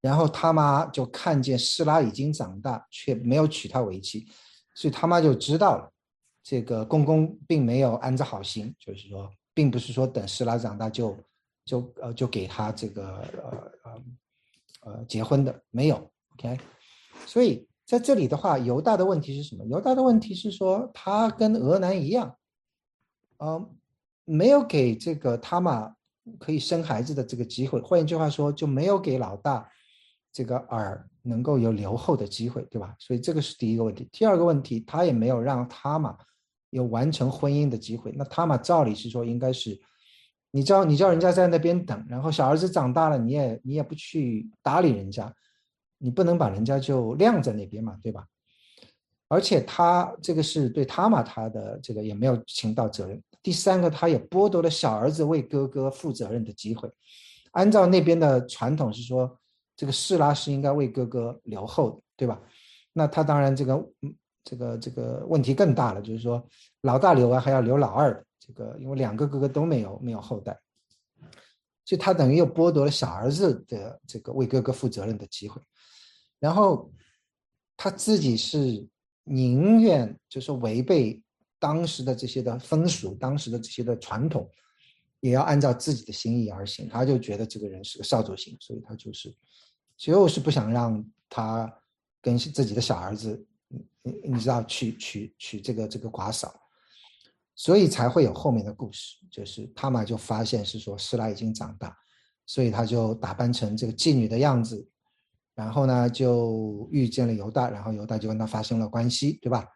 然后他妈就看见施拉已经长大，却没有娶她为妻，所以他妈就知道了，这个公公并没有安着好心，就是说，并不是说等施拉长大就就呃就给他这个呃呃呃结婚的，没有，OK，所以在这里的话，犹大的问题是什么？犹大的问题是说他跟俄南一样，呃，没有给这个他玛可以生孩子的这个机会，换一句话说，就没有给老大这个儿能够有留后的机会，对吧？所以这个是第一个问题。第二个问题，他也没有让他玛有完成婚姻的机会。那他玛照理是说应该是，你叫你叫人家在那边等，然后小儿子长大了，你也你也不去搭理人家，你不能把人家就晾在那边嘛，对吧？而且他这个是对他玛他的这个也没有尽到责任。第三个，他也剥夺了小儿子为哥哥负责任的机会。按照那边的传统是说，这个士拉是应该为哥哥留后的，对吧？那他当然这个这个这个问题更大了，就是说老大留完还要留老二，这个因为两个哥哥都没有没有后代，所以他等于又剥夺了小儿子的这个为哥哥负责任的机会。然后他自己是宁愿就是违背当时的这些的风俗，当时的这些的传统，也要按照自己的心意而行。他就觉得这个人是个少主心，所以他就是就是不想让他跟自己的小儿子，你你你知道娶娶娶这个这个寡嫂，所以才会有后面的故事，就是他玛就发现是说施拉已经长大，所以他就打扮成这个妓女的样子。然后呢，就遇见了犹大，然后犹大就跟他发生了关系，对吧？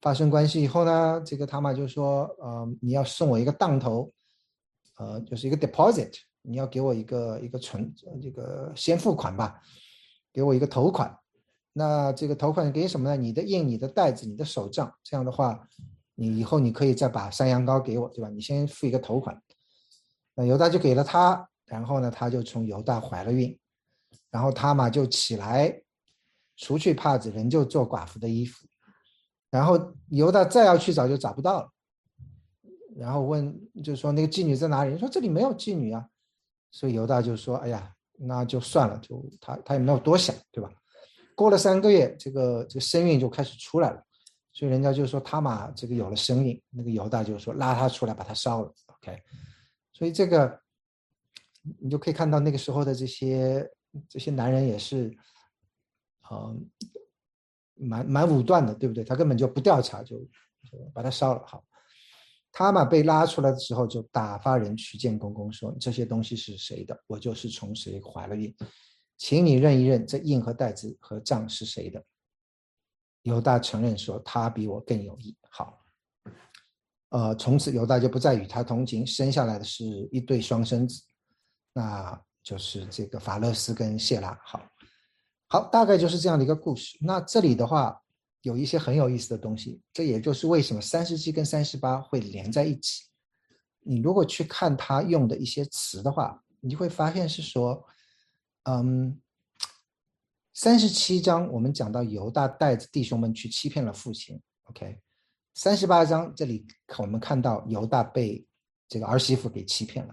发生关系以后呢，这个他妈就说，呃，你要送我一个当头，呃，就是一个 deposit，你要给我一个一个存这个先付款吧，给我一个头款。那这个头款给什么呢？你的印、你的袋子、你的手账，这样的话，你以后你可以再把山羊羔给我，对吧？你先付一个头款。那犹大就给了他，然后呢，他就从犹大怀了孕。然后他嘛就起来，除去帕子，仍旧做寡妇的衣服。然后犹大再要去找就找不到了。然后问，就说那个妓女在哪里？说这里没有妓女啊。所以犹大就说：“哎呀，那就算了，就他他也没有多想，对吧？”过了三个月，这个这个身孕就开始出来了。所以人家就说他嘛这个有了身孕，那个犹大就说拉他出来把他烧了。OK，所以这个你就可以看到那个时候的这些。这些男人也是，嗯，蛮蛮武断的，对不对？他根本就不调查，就把他烧了。好，他嘛被拉出来的时候，就打发人去见公公，说这些东西是谁的？我就是从谁怀了孕，请你认一认，这印和袋子和账是谁的？犹大承认说他比我更有义。好，呃，从此犹大就不再与他同情，生下来的是一对双生子。那。就是这个法勒斯跟谢拉，好，好，大概就是这样的一个故事。那这里的话有一些很有意思的东西，这也就是为什么三十七跟三十八会连在一起。你如果去看他用的一些词的话，你就会发现是说，嗯，三十七章我们讲到犹大带着弟兄们去欺骗了父亲，OK，三十八章这里我们看到犹大被这个儿媳妇给欺骗了。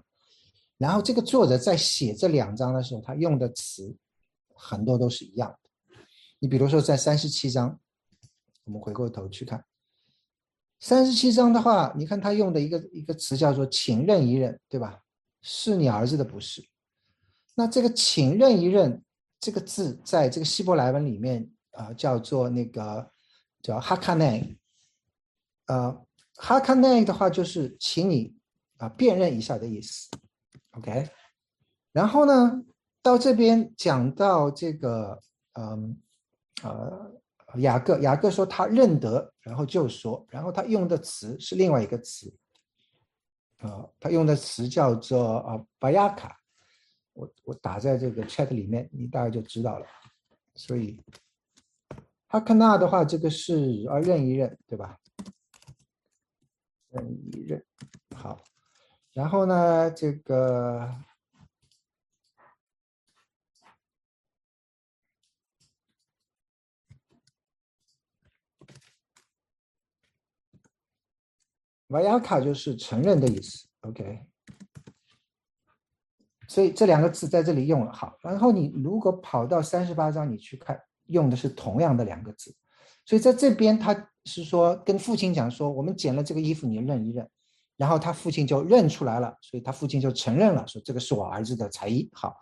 然后这个作者在写这两章的时候，他用的词很多都是一样的。你比如说在三十七章，我们回过头去看三十七章的话，你看他用的一个一个词叫做“请认一认”，对吧？是你儿子的不是。那这个“请认一认”这个字，在这个希伯来文里面啊，叫做那个叫哈卡奈。呃，哈卡奈的话就是请你啊辨认一下的意思，OK。然后呢，到这边讲到这个，嗯，呃，雅各，雅各说他认得，然后就说，然后他用的词是另外一个词，啊，他用的词叫做啊巴亚卡，我我打在这个 chat 里面，你大概就知道了。所以哈卡纳的话，这个是啊认一认，对吧？认一认，好。然后呢，这个。瓦雅卡就是承认的意思，OK。所以这两个字在这里用了好。然后你如果跑到三十八章，你去看，用的是同样的两个字。所以在这边他是说跟父亲讲说，我们捡了这个衣服，你认一认。然后他父亲就认出来了，所以他父亲就承认了，说这个是我儿子的才艺。好，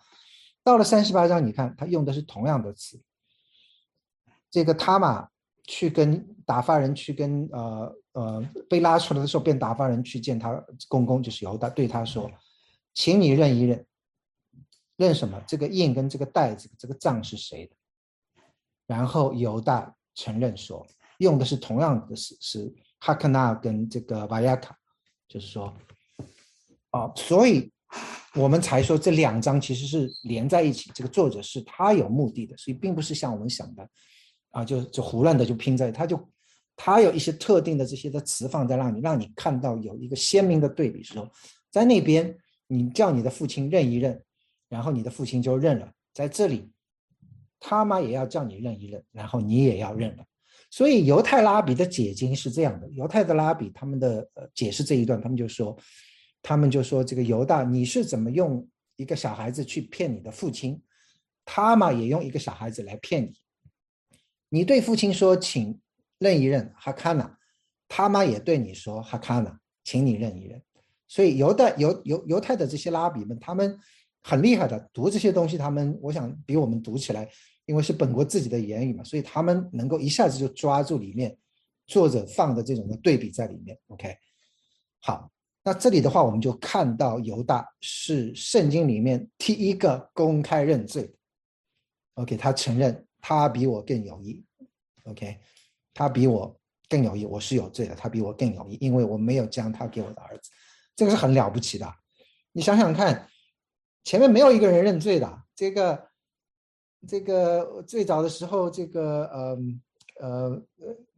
到了三十八章，你看他用的是同样的词。这个他嘛，去跟打发人去跟呃。呃，被拉出来的时候，便打发人去见他公公，就是犹大，对他说：“请你认一认，认什么？这个印跟这个袋子，这个账是谁的？”然后犹大承认说，用的是同样的是是哈克纳跟这个瓦亚卡，就是说，哦，所以我们才说这两章其实是连在一起。这个作者是他有目的的，所以并不是像我们想的，啊，就就胡乱的就拼在，他就。他有一些特定的这些的词放在那里，让你看到有一个鲜明的对比。说，在那边你叫你的父亲认一认，然后你的父亲就认了；在这里，他妈也要叫你认一认，然后你也要认了。所以犹太拉比的解经是这样的：犹太的拉比他们的呃解释这一段，他们就说，他们就说这个犹大你是怎么用一个小孩子去骗你的父亲，他嘛也用一个小孩子来骗你。你对父亲说，请。认一认哈卡纳，他妈也对你说哈卡纳，请你认一认。所以犹太犹犹犹太的这些拉比们，他们很厉害的，读这些东西，他们我想比我们读起来，因为是本国自己的言语嘛，所以他们能够一下子就抓住里面作者放的这种的对比在里面。OK，好，那这里的话，我们就看到犹大是圣经里面第一个公开认罪。OK，他承认他比我更有义。OK。他比我更有义，我是有罪的。他比我更有义，因为我没有将他给我的儿子，这个是很了不起的。你想想看，前面没有一个人认罪的。这个，这个最早的时候，这个呃呃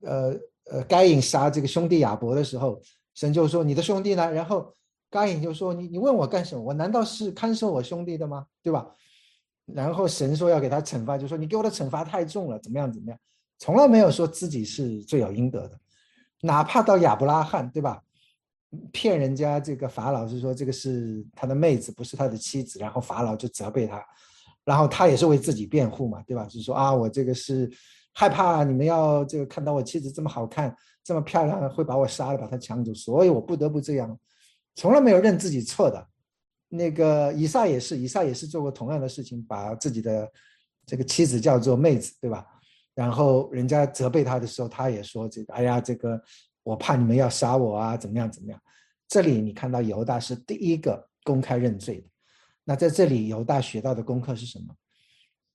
呃呃，该隐杀这个兄弟亚伯的时候，神就说你的兄弟呢？然后该隐就说你你问我干什么？我难道是看守我兄弟的吗？对吧？然后神说要给他惩罚，就说你给我的惩罚太重了，怎么样怎么样？从来没有说自己是罪有应得的，哪怕到亚伯拉罕，对吧？骗人家这个法老是说这个是他的妹子，不是他的妻子，然后法老就责备他，然后他也是为自己辩护嘛，对吧？就是说啊，我这个是害怕你们要这个看到我妻子这么好看、这么漂亮，会把我杀了，把她抢走，所以我不得不这样。从来没有认自己错的。那个以撒也是，以撒也是做过同样的事情，把自己的这个妻子叫做妹子，对吧？然后人家责备他的时候，他也说：“这个，哎呀，这个我怕你们要杀我啊，怎么样怎么样？”这里你看到犹大是第一个公开认罪的。那在这里，犹大学到的功课是什么？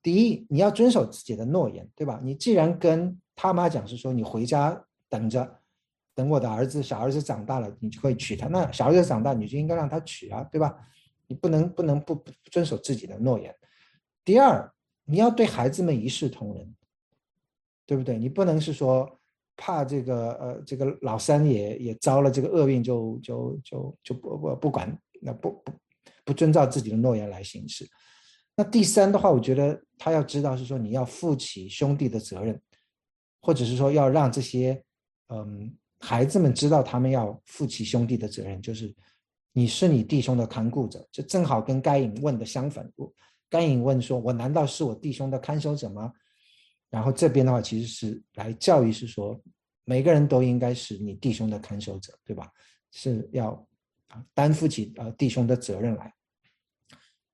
第一，你要遵守自己的诺言，对吧？你既然跟他妈讲是说你回家等着，等我的儿子小儿子长大了，你就可以娶她。那小儿子长大，你就应该让他娶啊，对吧？你不能不能不遵守自己的诺言。第二，你要对孩子们一视同仁。对不对？你不能是说怕这个呃，这个老三也也遭了这个厄运，就就就就不不不管，那不不不遵照自己的诺言来行事。那第三的话，我觉得他要知道是说你要负起兄弟的责任，或者是说要让这些嗯孩子们知道他们要负起兄弟的责任，就是你是你弟兄的看顾者，就正好跟该隐问的相反。该隐问说：“我难道是我弟兄的看守者吗？”然后这边的话，其实是来教育，是说每个人都应该是你弟兄的看守者，对吧？是要啊担负起呃弟兄的责任来。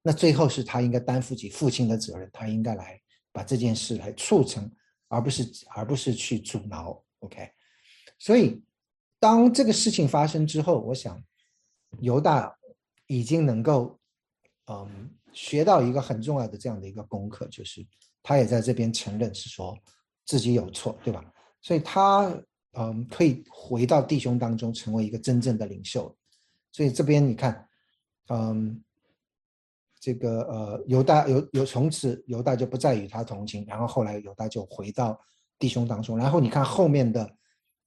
那最后是他应该担负起父亲的责任，他应该来把这件事来促成，而不是而不是去阻挠。OK，所以当这个事情发生之后，我想犹大已经能够嗯学到一个很重要的这样的一个功课，就是他也在这边承认是说自己有错，对吧？所以他嗯可以回到弟兄当中，成为一个真正的领袖。所以这边你看，嗯。这个呃，犹大犹犹从此犹大就不再与他同情，然后后来犹大就回到弟兄当中。然后你看后面的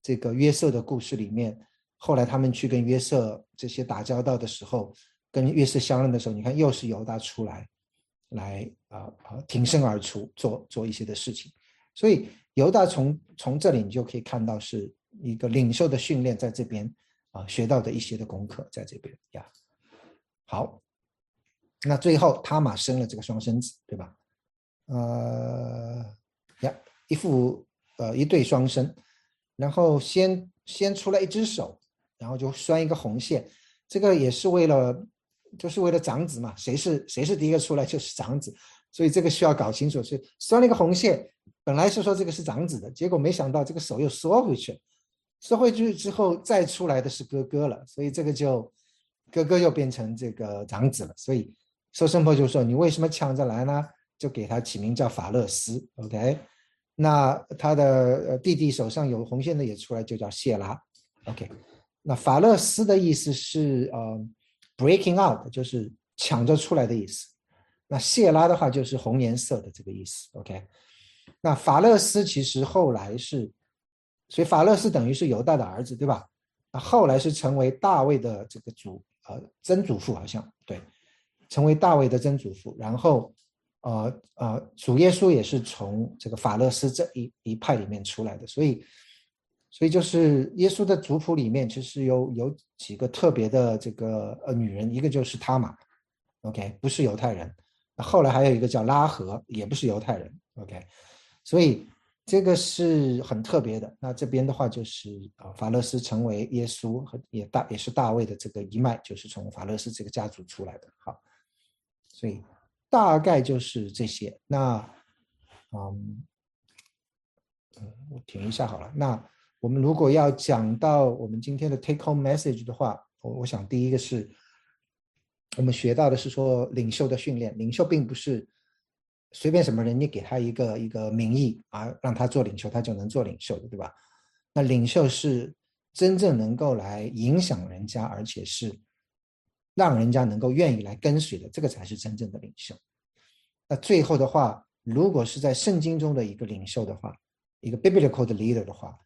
这个约瑟的故事里面，后来他们去跟约瑟这些打交道的时候，跟约瑟相认的时候，你看又是犹大出来，来啊啊挺身而出做做一些的事情。所以犹大从从这里你就可以看到是一个领袖的训练，在这边啊学到的一些的功课在这边呀。好。那最后，他玛生了这个双生子，对吧？呃，呀，一副呃一对双生，然后先先出来一只手，然后就拴一个红线，这个也是为了，就是为了长子嘛，谁是谁是第一个出来就是长子，所以这个需要搞清楚，是拴了一个红线，本来是说这个是长子的，结果没想到这个手又缩回去了，缩回去之后再出来的是哥哥了，所以这个就哥哥又变成这个长子了，所以。收生婆就说：“你为什么抢着来呢？”就给他起名叫法勒斯。OK，那他的弟弟手上有红线的也出来，就叫谢拉。OK，那法勒斯的意思是呃，breaking out，就是抢着出来的意思。那谢拉的话就是红颜色的这个意思。OK，那法勒斯其实后来是，所以法勒斯等于是犹大的儿子，对吧？那后来是成为大卫的这个祖呃曾祖父，好像对。成为大卫的曾祖父，然后，呃呃，主耶稣也是从这个法勒斯这一一派里面出来的，所以，所以就是耶稣的族谱里面其实有有几个特别的这个呃女人，一个就是他玛，OK，不是犹太人，后来还有一个叫拉合，也不是犹太人，OK，所以这个是很特别的。那这边的话就是啊，法勒斯成为耶稣和也大也是大卫的这个一脉，就是从法勒斯这个家族出来的，好。所以大概就是这些。那，嗯，我停一下好了。那我们如果要讲到我们今天的 take home message 的话，我我想第一个是我们学到的是说领袖的训练。领袖并不是随便什么人，你给他一个一个名义啊，让他做领袖，他就能做领袖的，对吧？那领袖是真正能够来影响人家，而且是。让人家能够愿意来跟随的，这个才是真正的领袖。那最后的话，如果是在圣经中的一个领袖的话，一个 biblical 的 leader 的话，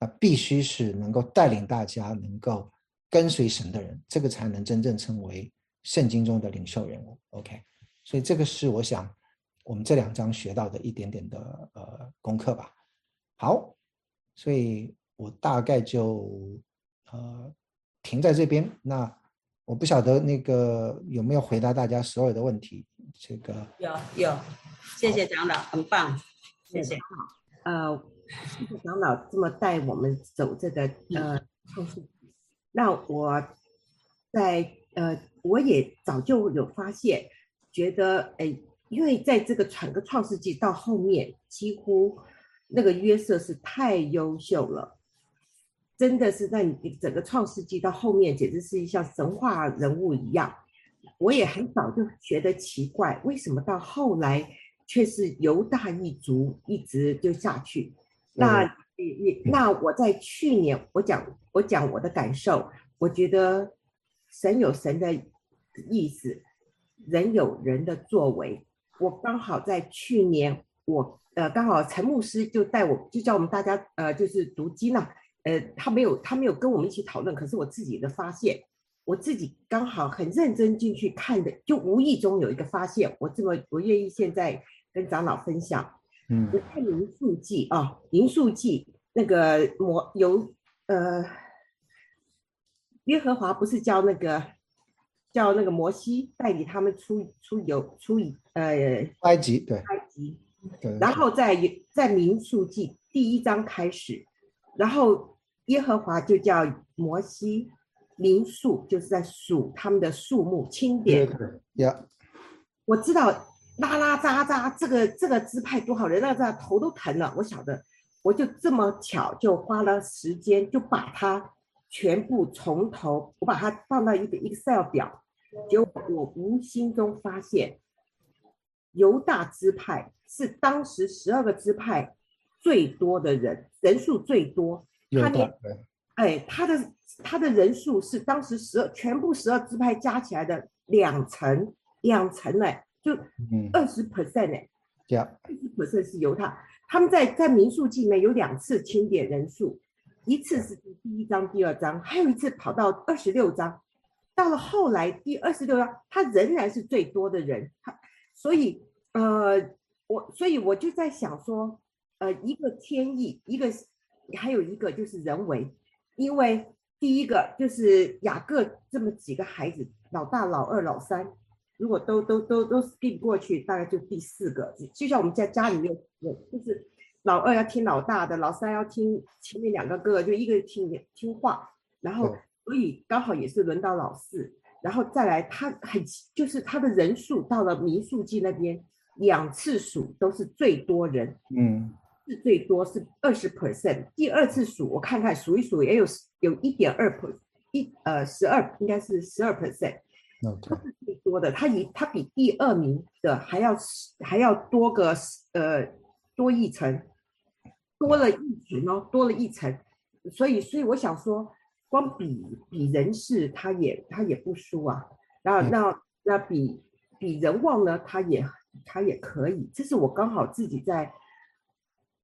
那必须是能够带领大家能够跟随神的人，这个才能真正成为圣经中的领袖人物。OK，所以这个是我想我们这两章学到的一点点的呃功课吧。好，所以我大概就呃停在这边。那。我不晓得那个有没有回答大家所有的问题。这个有有，谢谢长老，很棒，谢谢。呃，长老这么带我们走这个呃创世纪那我在呃我也早就有发现，觉得哎，因为在这个整个创世纪到后面，几乎那个约瑟是太优秀了。真的是在你整个创世纪到后面，简直是像神话人物一样。我也很早就觉得奇怪，为什么到后来却是犹大一族一直就下去？那你你那我在去年我讲我讲我的感受，我觉得神有神的意思，人有人的作为。我刚好在去年，我呃刚好陈牧师就带我就叫我们大家呃就是读经了。呃，他没有，他没有跟我们一起讨论。可是我自己的发现，我自己刚好很认真进去看的，就无意中有一个发现。我这么，我愿意现在跟长老分享。嗯，我看民数记啊，民数记那个摩由呃，耶和华不是叫那个叫那个摩西带领他们出出游出呃埃及对埃及，对，然后在在民数记第一章开始。然后耶和华就叫摩西民数，就是在数他们的数目清点。对，呀，我知道拉拉扎扎这个这个支派多好人，那这头都疼了。我晓得，我就这么巧就花了时间就把它全部从头，我把它放到一个 Excel 表，结果我无心中发现，犹大支派是当时十二个支派最多的人，人数最多。他连哎，他的他的人数是当时十二全部十二支派加起来的两成，两成呢，就嗯二十 percent 呢，呀二十 percent 是犹太。他们在在民宿记里面有两次清点人数，一次是第一章、第二章，还有一次跑到二十六章。到了后来第二十六章，他仍然是最多的人，他所以呃，我所以我就在想说，呃，一个天意，一个还有一个就是人为，因为第一个就是雅各这么几个孩子，老大、老二、老三，如果都都都都 skip 过去，大概就第四个，就像我们在家里面，就是老二要听老大的，老三要听前面两个哥哥，就一个听听话，然后所以刚好也是轮到老四，然后再来他很就是他的人数到了民宿记那边两次数都是最多人，嗯。是最多是二十 percent，第二次数我看看数一数也有有一点二 per 一呃十二应该是十二 percent。OK 是最多的，他比他比第二名的还要还要多个呃多一层，多了一层哦，多了一层，所以所以我想说，光比比人事他也他也不输啊，然后嗯。那那比比人望呢，他也他也可以，这是我刚好自己在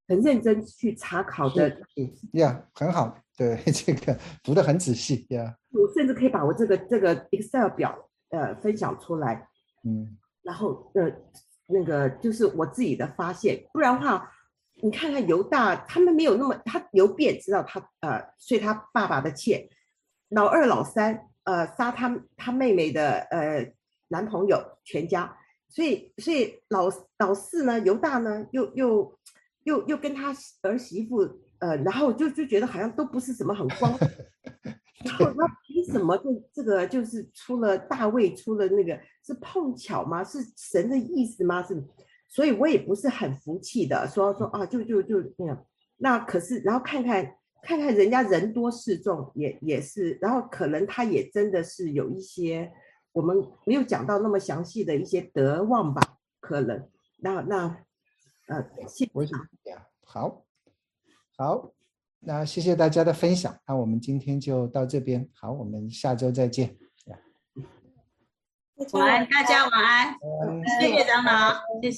很认真去查考的呀很好，对 这个读的很仔细呀我甚至可以把我这个这个 Excel 表呃分享出来，嗯。然后呃那个就是我自己的发现，不然的话，你看看犹大他们没有那么，他犹便知道他呃睡他爸爸的妾，老二老三呃杀他他妹妹的呃男朋友全家，所以所以老老四呢犹大呢又又又又跟他儿媳妇呃，然后就就觉得好像都不是什么很光然 后那凭什么这这个就是出了大卫出了那个是碰巧吗？是神的意思吗？是，所以我也不是很服气的，说说啊，就就就那样。那可是，然后看看看看人家人多势众，也也是，然后可能他也真的是有一些我们没有讲到那么详细的一些德望吧，可能。那那呃，谢我想呀好好，那谢谢大家的分享，那我们今天就到这边，好，我们下周再见。晚安，大家晚安，嗯。谢谢张老，谢谢。